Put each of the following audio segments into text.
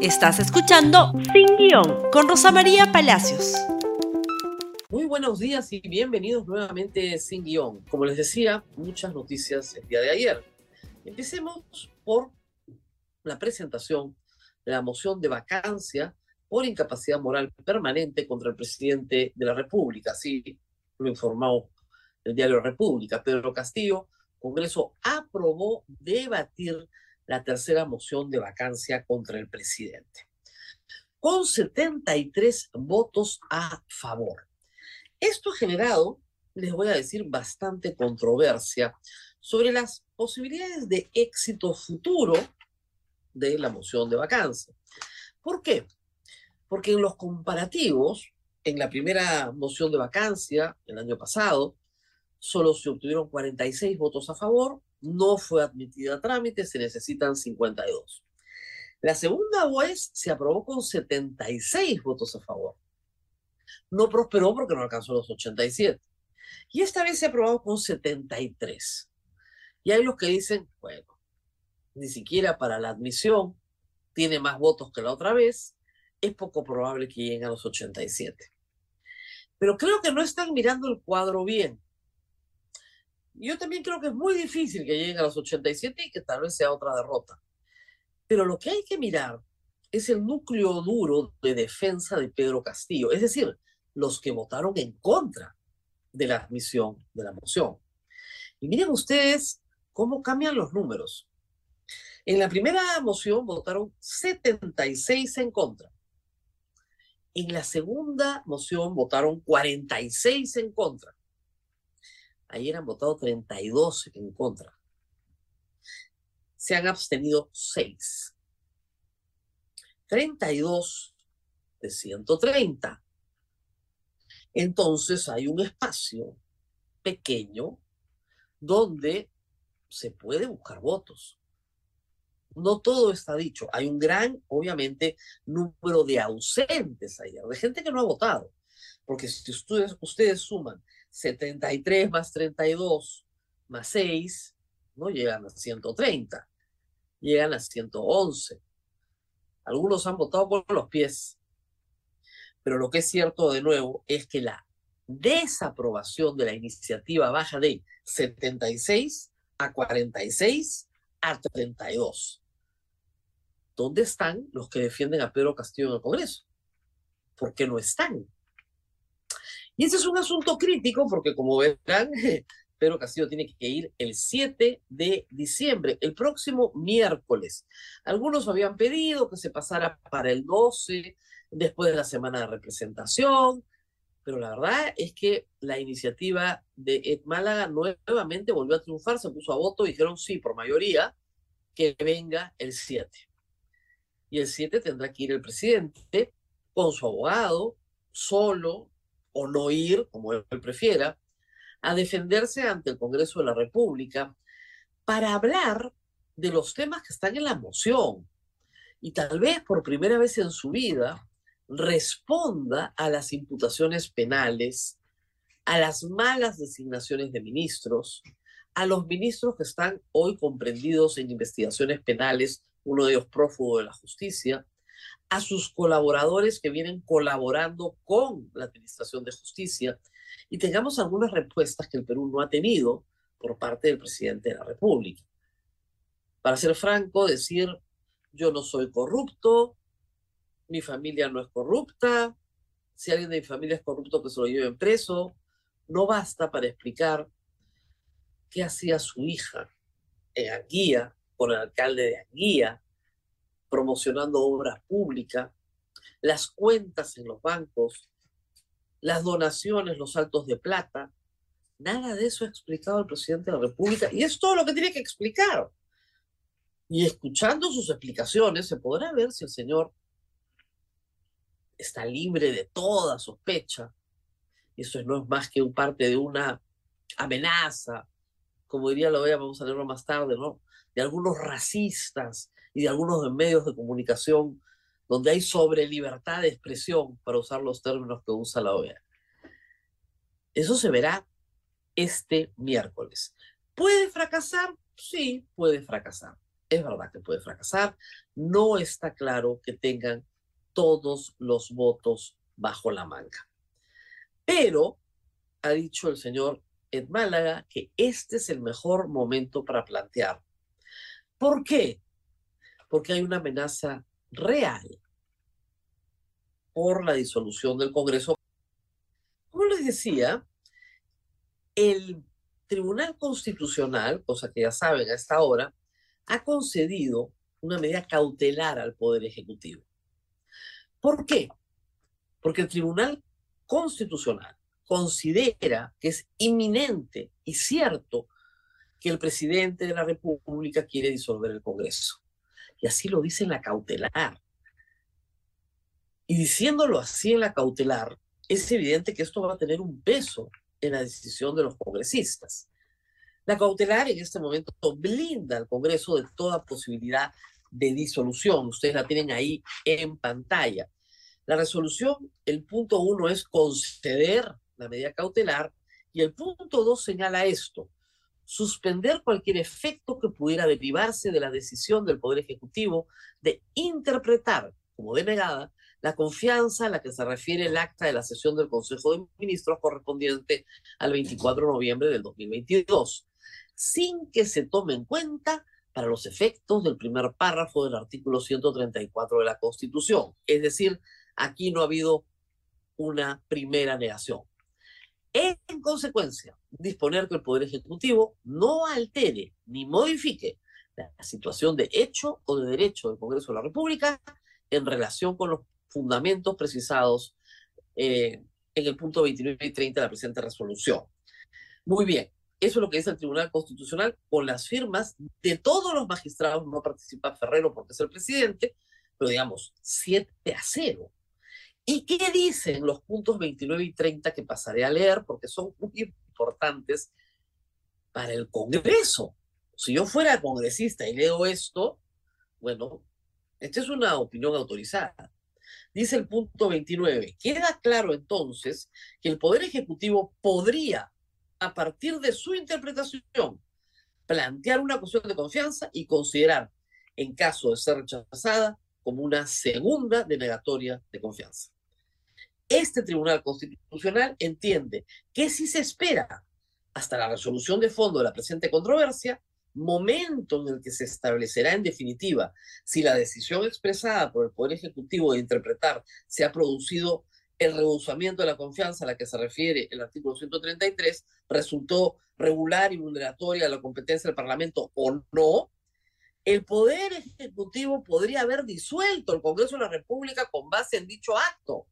Estás escuchando Sin Guión con Rosa María Palacios. Muy buenos días y bienvenidos nuevamente Sin Guión. Como les decía, muchas noticias el día de ayer. Empecemos por la presentación de la moción de vacancia por incapacidad moral permanente contra el presidente de la República. Así lo informó el diario República. Pedro Castillo, Congreso aprobó debatir la tercera moción de vacancia contra el presidente, con 73 votos a favor. Esto ha generado, les voy a decir, bastante controversia sobre las posibilidades de éxito futuro de la moción de vacancia. ¿Por qué? Porque en los comparativos, en la primera moción de vacancia, el año pasado, solo se obtuvieron 46 votos a favor, no fue admitida a trámite, se necesitan 52. La segunda vez se aprobó con 76 votos a favor. No prosperó porque no alcanzó los 87. Y esta vez se ha aprobado con 73. Y hay los que dicen, bueno, ni siquiera para la admisión tiene más votos que la otra vez, es poco probable que lleguen a los 87. Pero creo que no están mirando el cuadro bien. Yo también creo que es muy difícil que lleguen a los 87 y que tal vez sea otra derrota. Pero lo que hay que mirar es el núcleo duro de defensa de Pedro Castillo, es decir, los que votaron en contra de la admisión de la moción. Y miren ustedes cómo cambian los números. En la primera moción votaron 76 en contra. En la segunda moción votaron 46 en contra. Ayer han votado 32 en contra. Se han abstenido 6. 32 de 130. Entonces hay un espacio pequeño donde se puede buscar votos. No todo está dicho. Hay un gran, obviamente, número de ausentes ayer, de gente que no ha votado. Porque si ustedes, ustedes suman 73 más 32 más 6, no llegan a 130, llegan a 111. Algunos han votado por los pies. Pero lo que es cierto de nuevo es que la desaprobación de la iniciativa baja de 76 a 46 a 32. ¿Dónde están los que defienden a Pedro Castillo en el Congreso? ¿Por qué no están? Y ese es un asunto crítico porque, como verán, Pedro Castillo tiene que ir el 7 de diciembre, el próximo miércoles. Algunos habían pedido que se pasara para el 12, después de la semana de representación, pero la verdad es que la iniciativa de Ed Málaga nuevamente volvió a triunfar, se puso a voto dijeron sí, por mayoría, que venga el 7. Y el 7 tendrá que ir el presidente con su abogado, solo, o no ir, como él prefiera, a defenderse ante el Congreso de la República para hablar de los temas que están en la moción y tal vez por primera vez en su vida responda a las imputaciones penales, a las malas designaciones de ministros, a los ministros que están hoy comprendidos en investigaciones penales, uno de ellos prófugo de la justicia, a sus colaboradores que vienen colaborando con la Administración de Justicia y tengamos algunas respuestas que el Perú no ha tenido por parte del presidente de la República. Para ser franco, decir yo no soy corrupto, mi familia no es corrupta, si alguien de mi familia es corrupto que se lo lleven preso, no basta para explicar qué hacía su hija en Anguía con el alcalde de Anguía, promocionando obra pública, las cuentas en los bancos, las donaciones, los saltos de plata. Nada de eso ha explicado el presidente de la República y es todo lo que tiene que explicar. Y escuchando sus explicaciones se podrá ver si el señor está libre de toda sospecha. Eso no es más que un parte de una amenaza, como diría OEA, vamos a leerlo más tarde, ¿no? De algunos racistas y de algunos medios de comunicación donde hay sobre libertad de expresión, para usar los términos que usa la OEA. Eso se verá este miércoles. ¿Puede fracasar? Sí, puede fracasar. Es verdad que puede fracasar. No está claro que tengan todos los votos bajo la manga. Pero ha dicho el señor Ed Málaga que este es el mejor momento para plantear. ¿Por qué? Porque hay una amenaza real por la disolución del Congreso. Como les decía, el Tribunal Constitucional, cosa que ya saben a esta hora, ha concedido una medida cautelar al Poder Ejecutivo. ¿Por qué? Porque el Tribunal Constitucional considera que es inminente y cierto que el presidente de la República quiere disolver el Congreso. Y así lo dice en la cautelar. Y diciéndolo así en la cautelar, es evidente que esto va a tener un peso en la decisión de los congresistas. La cautelar en este momento blinda al Congreso de toda posibilidad de disolución. Ustedes la tienen ahí en pantalla. La resolución, el punto uno es conceder la medida cautelar y el punto dos señala esto, suspender cualquier efecto que pudiera derivarse de la decisión del Poder Ejecutivo de interpretar como denegada la confianza a la que se refiere el acta de la sesión del Consejo de Ministros correspondiente al 24 de noviembre del 2022 sin que se tome en cuenta para los efectos del primer párrafo del artículo 134 de la Constitución. Es decir, aquí no ha habido una primera negación. En consecuencia, disponer que el Poder Ejecutivo no altere ni modifique la situación de hecho o de derecho del Congreso de la República en relación con los fundamentos precisados eh, en el punto 29 y 30 de la presente resolución. Muy bien, eso es lo que dice el Tribunal Constitucional con las firmas de todos los magistrados. No participa Ferrero porque es el presidente, pero digamos, 7 a 0. ¿Y qué dicen los puntos 29 y 30 que pasaré a leer porque son muy importantes para el Congreso? Si yo fuera congresista y leo esto, bueno, esta es una opinión autorizada. Dice el punto 29, queda claro entonces que el Poder Ejecutivo podría a partir de su interpretación, plantear una cuestión de confianza y considerar, en caso de ser rechazada, como una segunda denegatoria de confianza. Este Tribunal Constitucional entiende que si se espera hasta la resolución de fondo de la presente controversia, momento en el que se establecerá en definitiva si la decisión expresada por el Poder Ejecutivo de interpretar se ha producido el rehusamiento de la confianza a la que se refiere el artículo 133 resultó regular y vulneratoria a la competencia del Parlamento o no, el Poder Ejecutivo podría haber disuelto el Congreso de la República con base en dicho acto.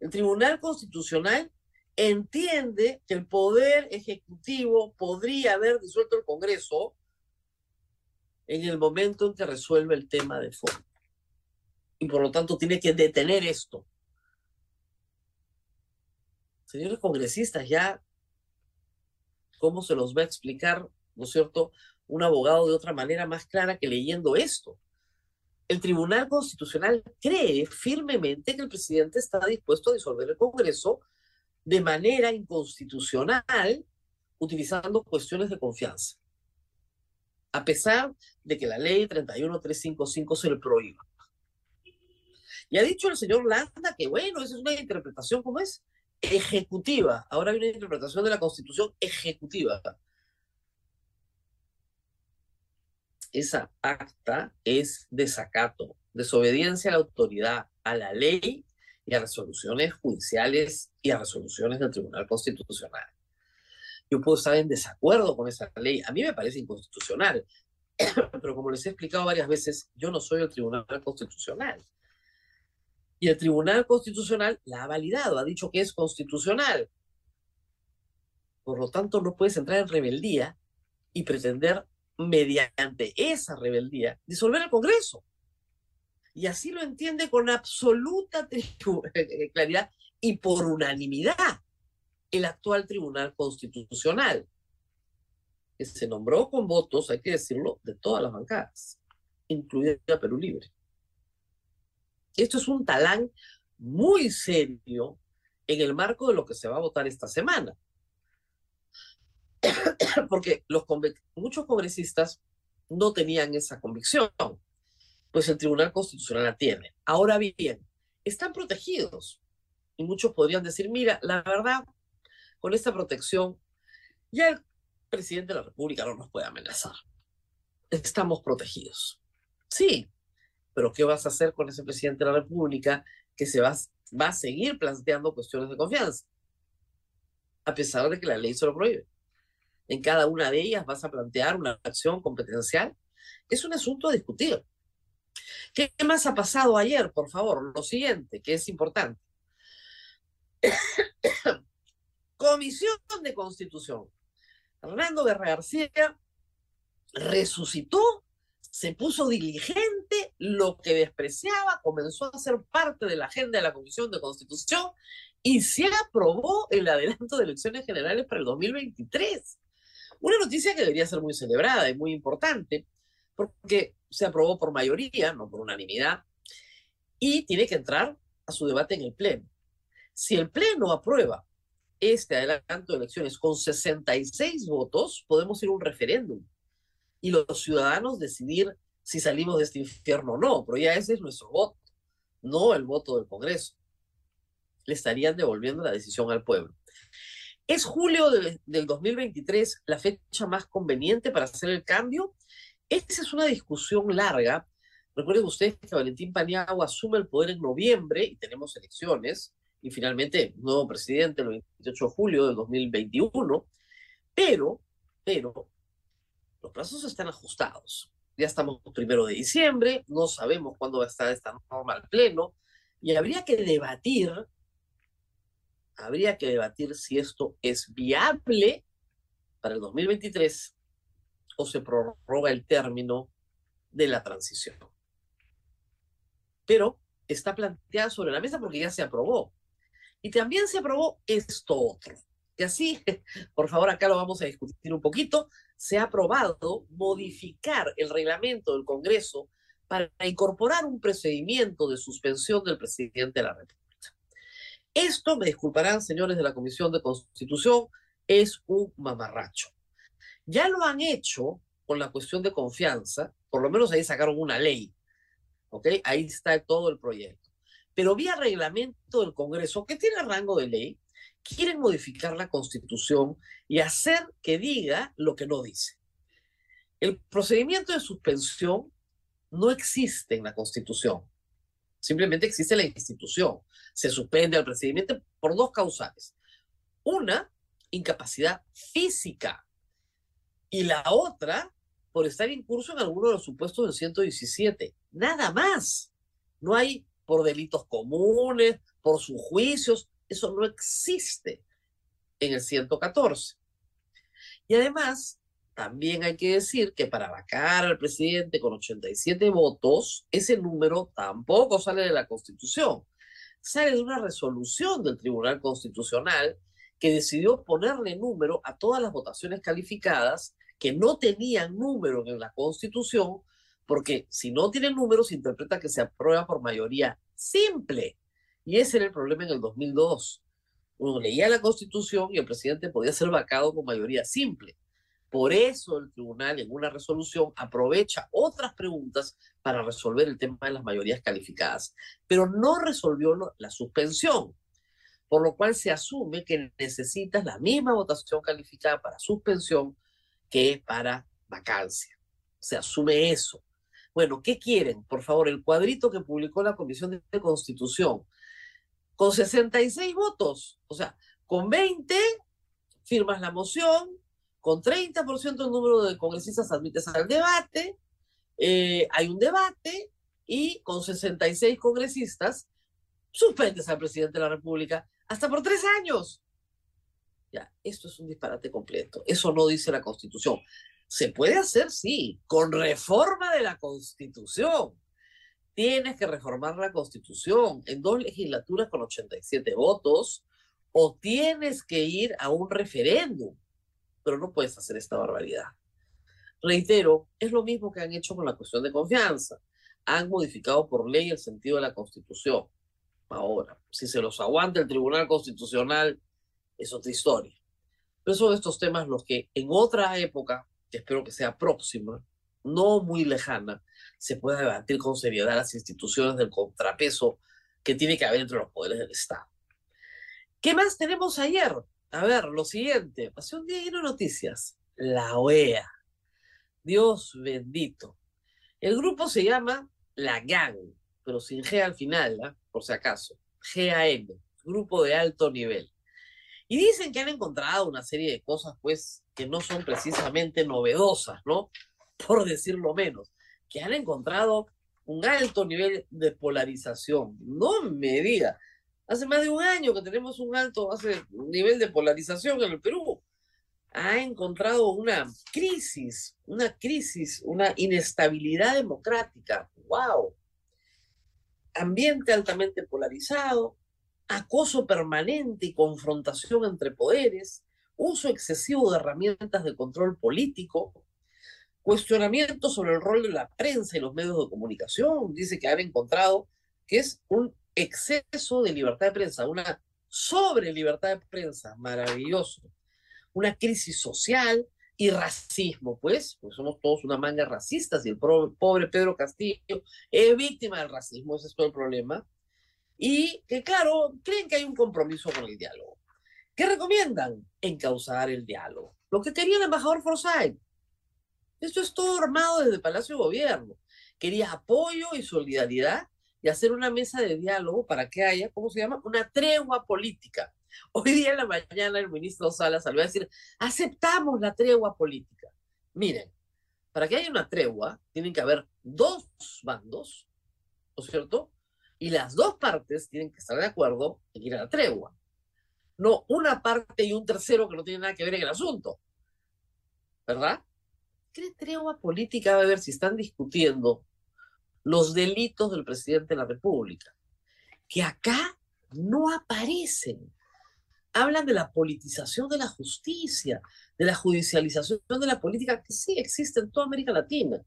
El Tribunal Constitucional entiende que el Poder Ejecutivo podría haber disuelto el Congreso en el momento en que resuelve el tema de fondo. Y por lo tanto tiene que detener esto señores congresistas, ya, ¿cómo se los va a explicar, no es cierto, un abogado de otra manera más clara que leyendo esto? El Tribunal Constitucional cree firmemente que el presidente está dispuesto a disolver el Congreso de manera inconstitucional, utilizando cuestiones de confianza, a pesar de que la ley 31355 se le prohíba. Y ha dicho el señor Landa que, bueno, esa es una interpretación como es ejecutiva. Ahora hay una interpretación de la Constitución ejecutiva. Esa acta es desacato, desobediencia a la autoridad, a la ley y a resoluciones judiciales y a resoluciones del Tribunal Constitucional. Yo puedo estar en desacuerdo con esa ley. A mí me parece inconstitucional. Pero como les he explicado varias veces, yo no soy el Tribunal Constitucional. Y el Tribunal Constitucional la ha validado, ha dicho que es constitucional. Por lo tanto, no puedes entrar en rebeldía y pretender, mediante esa rebeldía, disolver el Congreso. Y así lo entiende con absoluta claridad y por unanimidad el actual Tribunal Constitucional, que se nombró con votos, hay que decirlo, de todas las bancadas, incluida Perú Libre. Esto es un talán muy serio en el marco de lo que se va a votar esta semana. Porque los muchos congresistas no tenían esa convicción, pues el Tribunal Constitucional la tiene. Ahora bien, están protegidos. Y muchos podrían decir, mira, la verdad, con esta protección, ya el presidente de la República no nos puede amenazar. Estamos protegidos. Sí, pero ¿qué vas a hacer con ese presidente de la República que se va, va a seguir planteando cuestiones de confianza? A pesar de que la ley se lo prohíbe. En cada una de ellas vas a plantear una acción competencial. Es un asunto a discutir. ¿Qué más ha pasado ayer? Por favor, lo siguiente, que es importante. Comisión de Constitución. Hernando Guerra García resucitó, se puso diligente, lo que despreciaba comenzó a ser parte de la agenda de la Comisión de Constitución y se aprobó el adelanto de elecciones generales para el 2023. Una noticia que debería ser muy celebrada y muy importante, porque se aprobó por mayoría, no por unanimidad, y tiene que entrar a su debate en el Pleno. Si el Pleno aprueba este adelanto de elecciones con 66 votos, podemos ir a un referéndum y los ciudadanos decidir si salimos de este infierno o no, pero ya ese es nuestro voto, no el voto del Congreso. Le estarían devolviendo la decisión al pueblo. ¿Es julio del 2023 la fecha más conveniente para hacer el cambio? Esa es una discusión larga. Recuerden ustedes que Valentín Paniagua asume el poder en noviembre y tenemos elecciones y finalmente nuevo presidente el 28 de julio del 2021, pero, pero, los plazos están ajustados. Ya estamos primero de diciembre, no sabemos cuándo va a estar esta norma al pleno y habría que debatir, habría que debatir si esto es viable para el 2023 o se prorroga el término de la transición. Pero está planteada sobre la mesa porque ya se aprobó. Y también se aprobó esto otro. Y así, por favor, acá lo vamos a discutir un poquito. Se ha aprobado modificar el reglamento del Congreso para incorporar un procedimiento de suspensión del presidente de la República. Esto, me disculparán, señores de la Comisión de Constitución, es un mamarracho. Ya lo han hecho con la cuestión de confianza, por lo menos ahí sacaron una ley, ¿ok? Ahí está todo el proyecto pero vía reglamento del Congreso, que tiene rango de ley, quieren modificar la Constitución y hacer que diga lo que no dice. El procedimiento de suspensión no existe en la Constitución. Simplemente existe la institución. Se suspende al procedimiento por dos causales. Una, incapacidad física. Y la otra, por estar incurso en alguno de los supuestos del 117. Nada más. No hay por delitos comunes, por sus juicios. Eso no existe en el 114. Y además, también hay que decir que para vacar al presidente con 87 votos, ese número tampoco sale de la Constitución. Sale de una resolución del Tribunal Constitucional que decidió ponerle número a todas las votaciones calificadas que no tenían número en la Constitución porque si no tiene números, se interpreta que se aprueba por mayoría simple. Y ese era el problema en el 2002. Uno leía la Constitución y el presidente podía ser vacado con mayoría simple. Por eso el tribunal en una resolución aprovecha otras preguntas para resolver el tema de las mayorías calificadas, pero no resolvió la suspensión, por lo cual se asume que necesitas la misma votación calificada para suspensión que para vacancia. Se asume eso. Bueno, ¿qué quieren? Por favor, el cuadrito que publicó la Comisión de Constitución. Con 66 votos, o sea, con 20 firmas la moción, con 30% del número de congresistas admites al debate, eh, hay un debate y con 66 congresistas suspendes al presidente de la República hasta por tres años. Ya, esto es un disparate completo. Eso no dice la Constitución. Se puede hacer, sí, con reforma de la Constitución. Tienes que reformar la Constitución en dos legislaturas con 87 votos o tienes que ir a un referéndum, pero no puedes hacer esta barbaridad. Reitero, es lo mismo que han hecho con la cuestión de confianza. Han modificado por ley el sentido de la Constitución. Ahora, si se los aguanta el Tribunal Constitucional, es otra historia. Pero son estos temas los que en otra época que espero que sea próxima, no muy lejana se pueda debatir con seriedad las instituciones del contrapeso que tiene que haber entre los poderes del Estado. ¿Qué más tenemos ayer? A ver, lo siguiente, día lleno noticias. La OEA. Dios bendito. El grupo se llama La GAN, pero sin G al final, ¿ah? por si acaso. GAN, grupo de alto nivel. Y dicen que han encontrado una serie de cosas, pues, que no son precisamente novedosas, ¿no? Por decirlo menos. Que han encontrado un alto nivel de polarización. No me diga. Hace más de un año que tenemos un alto nivel de polarización en el Perú. Ha encontrado una crisis, una crisis, una inestabilidad democrática. ¡Wow! Ambiente altamente polarizado, acoso permanente y confrontación entre poderes, uso excesivo de herramientas de control político, cuestionamiento sobre el rol de la prensa y los medios de comunicación. Dice que han encontrado que es un exceso de libertad de prensa, una sobre libertad de prensa, maravilloso. Una crisis social y racismo, pues, pues somos todos una manga racistas y el pobre Pedro Castillo es víctima del racismo, ese es todo el problema y que, claro, creen que hay un compromiso con el diálogo. ¿Qué recomiendan? Encauzar el diálogo. Lo que quería el embajador Forsyth. Esto es todo armado desde Palacio de Gobierno. Quería apoyo y solidaridad y hacer una mesa de diálogo para que haya, ¿cómo se llama? Una tregua política. Hoy día en la mañana el ministro Salas salió a decir, aceptamos la tregua política. Miren, para que haya una tregua, tienen que haber dos bandos, ¿no es cierto? y las dos partes tienen que estar de acuerdo en ir a la tregua. No una parte y un tercero que no tienen nada que ver en el asunto. ¿Verdad? ¿Qué tregua política va a haber si están discutiendo los delitos del presidente de la República? Que acá no aparecen. Hablan de la politización de la justicia, de la judicialización de la política, que sí existe en toda América Latina.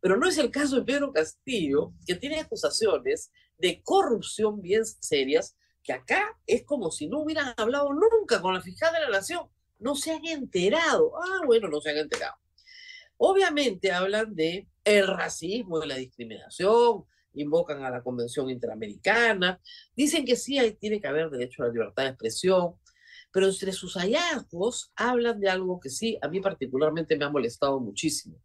Pero no es el caso de Pedro Castillo, que tiene acusaciones de corrupción bien serias, que acá es como si no hubieran hablado nunca con la fiscal de la Nación. No se han enterado. Ah, bueno, no se han enterado. Obviamente hablan de el racismo, de la discriminación, invocan a la Convención Interamericana, dicen que sí tiene que haber derecho a la libertad de expresión, pero entre sus hallazgos hablan de algo que sí, a mí particularmente me ha molestado muchísimo.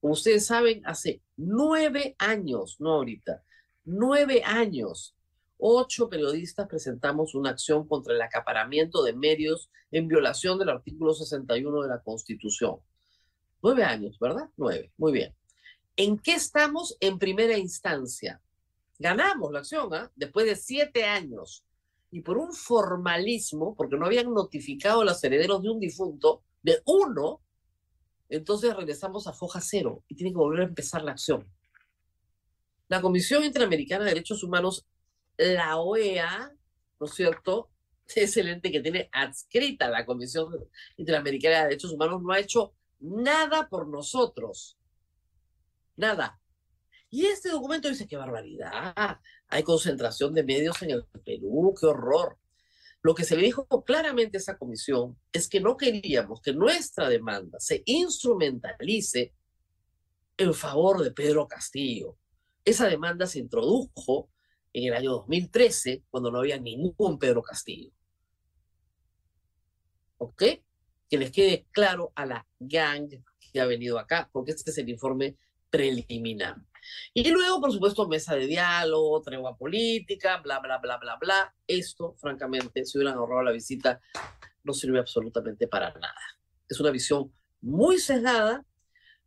Como ustedes saben, hace nueve años, no ahorita, nueve años, ocho periodistas presentamos una acción contra el acaparamiento de medios en violación del artículo 61 de la Constitución. Nueve años, ¿verdad? Nueve, muy bien. ¿En qué estamos en primera instancia? Ganamos la acción, ¿ah? Después de siete años. Y por un formalismo, porque no habían notificado a los herederos de un difunto, de uno, entonces regresamos a foja cero y tiene que volver a empezar la acción. La Comisión Interamericana de Derechos Humanos, la OEA, ¿no es cierto? Es el ente que tiene adscrita la Comisión Interamericana de Derechos Humanos, no ha hecho nada por nosotros. Nada. Y este documento dice, qué barbaridad, hay concentración de medios en el Perú, qué horror. Lo que se le dijo claramente a esa comisión es que no queríamos que nuestra demanda se instrumentalice en favor de Pedro Castillo. Esa demanda se introdujo en el año 2013, cuando no había ningún Pedro Castillo. ¿Ok? Que les quede claro a la gang que ha venido acá, porque este es el informe preliminar. Y luego, por supuesto, mesa de diálogo, tregua política, bla, bla, bla, bla, bla. Esto, francamente, si hubieran ahorrado la visita, no sirve absolutamente para nada. Es una visión muy sesgada,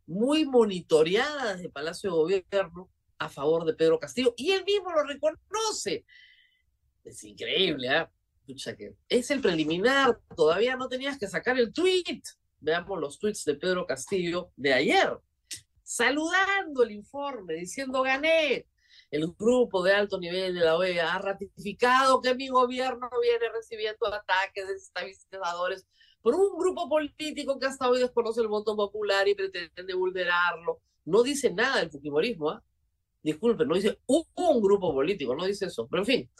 muy monitoreada desde Palacio de Gobierno a favor de Pedro Castillo, y él mismo lo reconoce. Es increíble, ¿ah? que es el preliminar, todavía no tenías que sacar el tweet. Veamos los tweets de Pedro Castillo de ayer saludando el informe, diciendo gané. El grupo de alto nivel de la OEA ha ratificado que mi gobierno viene recibiendo ataques desestabilizadores por un grupo político que hasta hoy desconoce el voto popular y pretende vulnerarlo. No dice nada del fujimorismo, ¿ah? Disculpen, no dice un, grupo político, no dice eso. Pero en fin,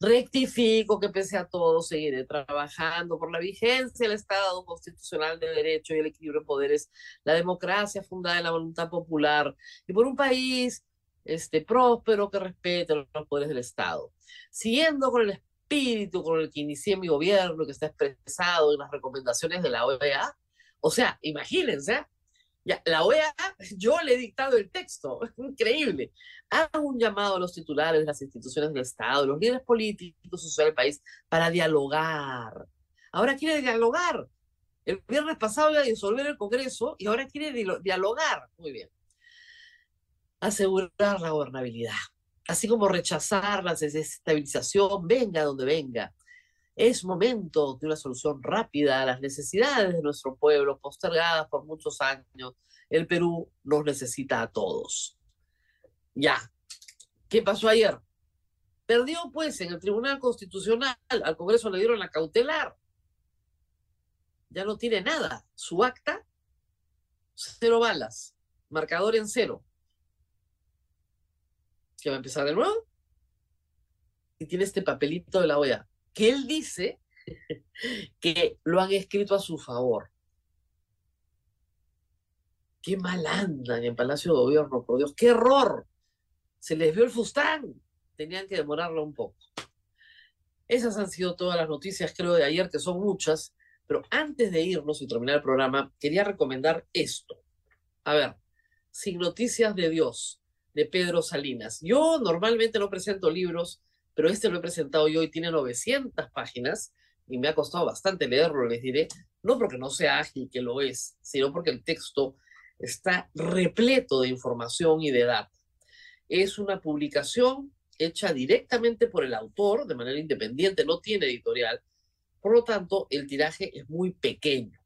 Rectifico que pese a todo seguiré trabajando por la vigencia del Estado constitucional de derecho y el equilibrio de poderes, la democracia fundada en la voluntad popular y por un país este, próspero que respete los poderes del Estado. Siguiendo con el espíritu con el que inicié mi gobierno, que está expresado en las recomendaciones de la OEA, o sea, imagínense, ya, la OEA, yo le he dictado el texto, increíble. Hago un llamado a los titulares de las instituciones del Estado, los líderes políticos, sociales del país, para dialogar. Ahora quiere dialogar. El viernes pasado iba a disolver el Congreso y ahora quiere dialogar. Muy bien. Asegurar la gobernabilidad, así como rechazar la desestabilización, venga donde venga. Es momento de una solución rápida a las necesidades de nuestro pueblo, postergadas por muchos años. El Perú nos necesita a todos. Ya. ¿Qué pasó ayer? Perdió, pues, en el Tribunal Constitucional. Al Congreso le dieron la cautelar. Ya no tiene nada. Su acta, cero balas. Marcador en cero. ¿Qué va a empezar de nuevo? Y tiene este papelito de la OEA que él dice que lo han escrito a su favor. Qué mal andan en Palacio de Gobierno, por Dios, qué error. Se les vio el fustán. Tenían que demorarlo un poco. Esas han sido todas las noticias, creo, de ayer, que son muchas. Pero antes de irnos y terminar el programa, quería recomendar esto. A ver, Sin Noticias de Dios, de Pedro Salinas. Yo normalmente no presento libros pero este lo he presentado yo y tiene 900 páginas y me ha costado bastante leerlo, les diré, no porque no sea ágil, que lo es, sino porque el texto está repleto de información y de datos. Es una publicación hecha directamente por el autor, de manera independiente, no tiene editorial, por lo tanto, el tiraje es muy pequeño.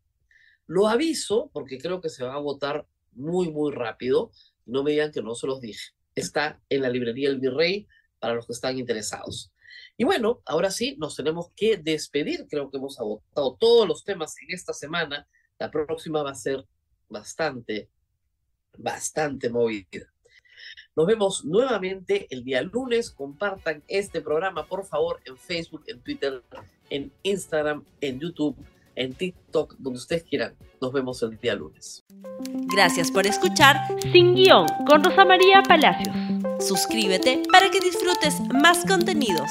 Lo aviso porque creo que se va a votar muy, muy rápido. No me digan que no se los dije. Está en la librería El Virrey, para los que están interesados. Y bueno, ahora sí, nos tenemos que despedir. Creo que hemos agotado todos los temas en esta semana. La próxima va a ser bastante, bastante movida. Nos vemos nuevamente el día lunes. Compartan este programa, por favor, en Facebook, en Twitter, en Instagram, en YouTube, en TikTok, donde ustedes quieran. Nos vemos el día lunes. Gracias por escuchar Sin Guión con Rosa María Palacios. Suscríbete para que disfrutes más contenidos.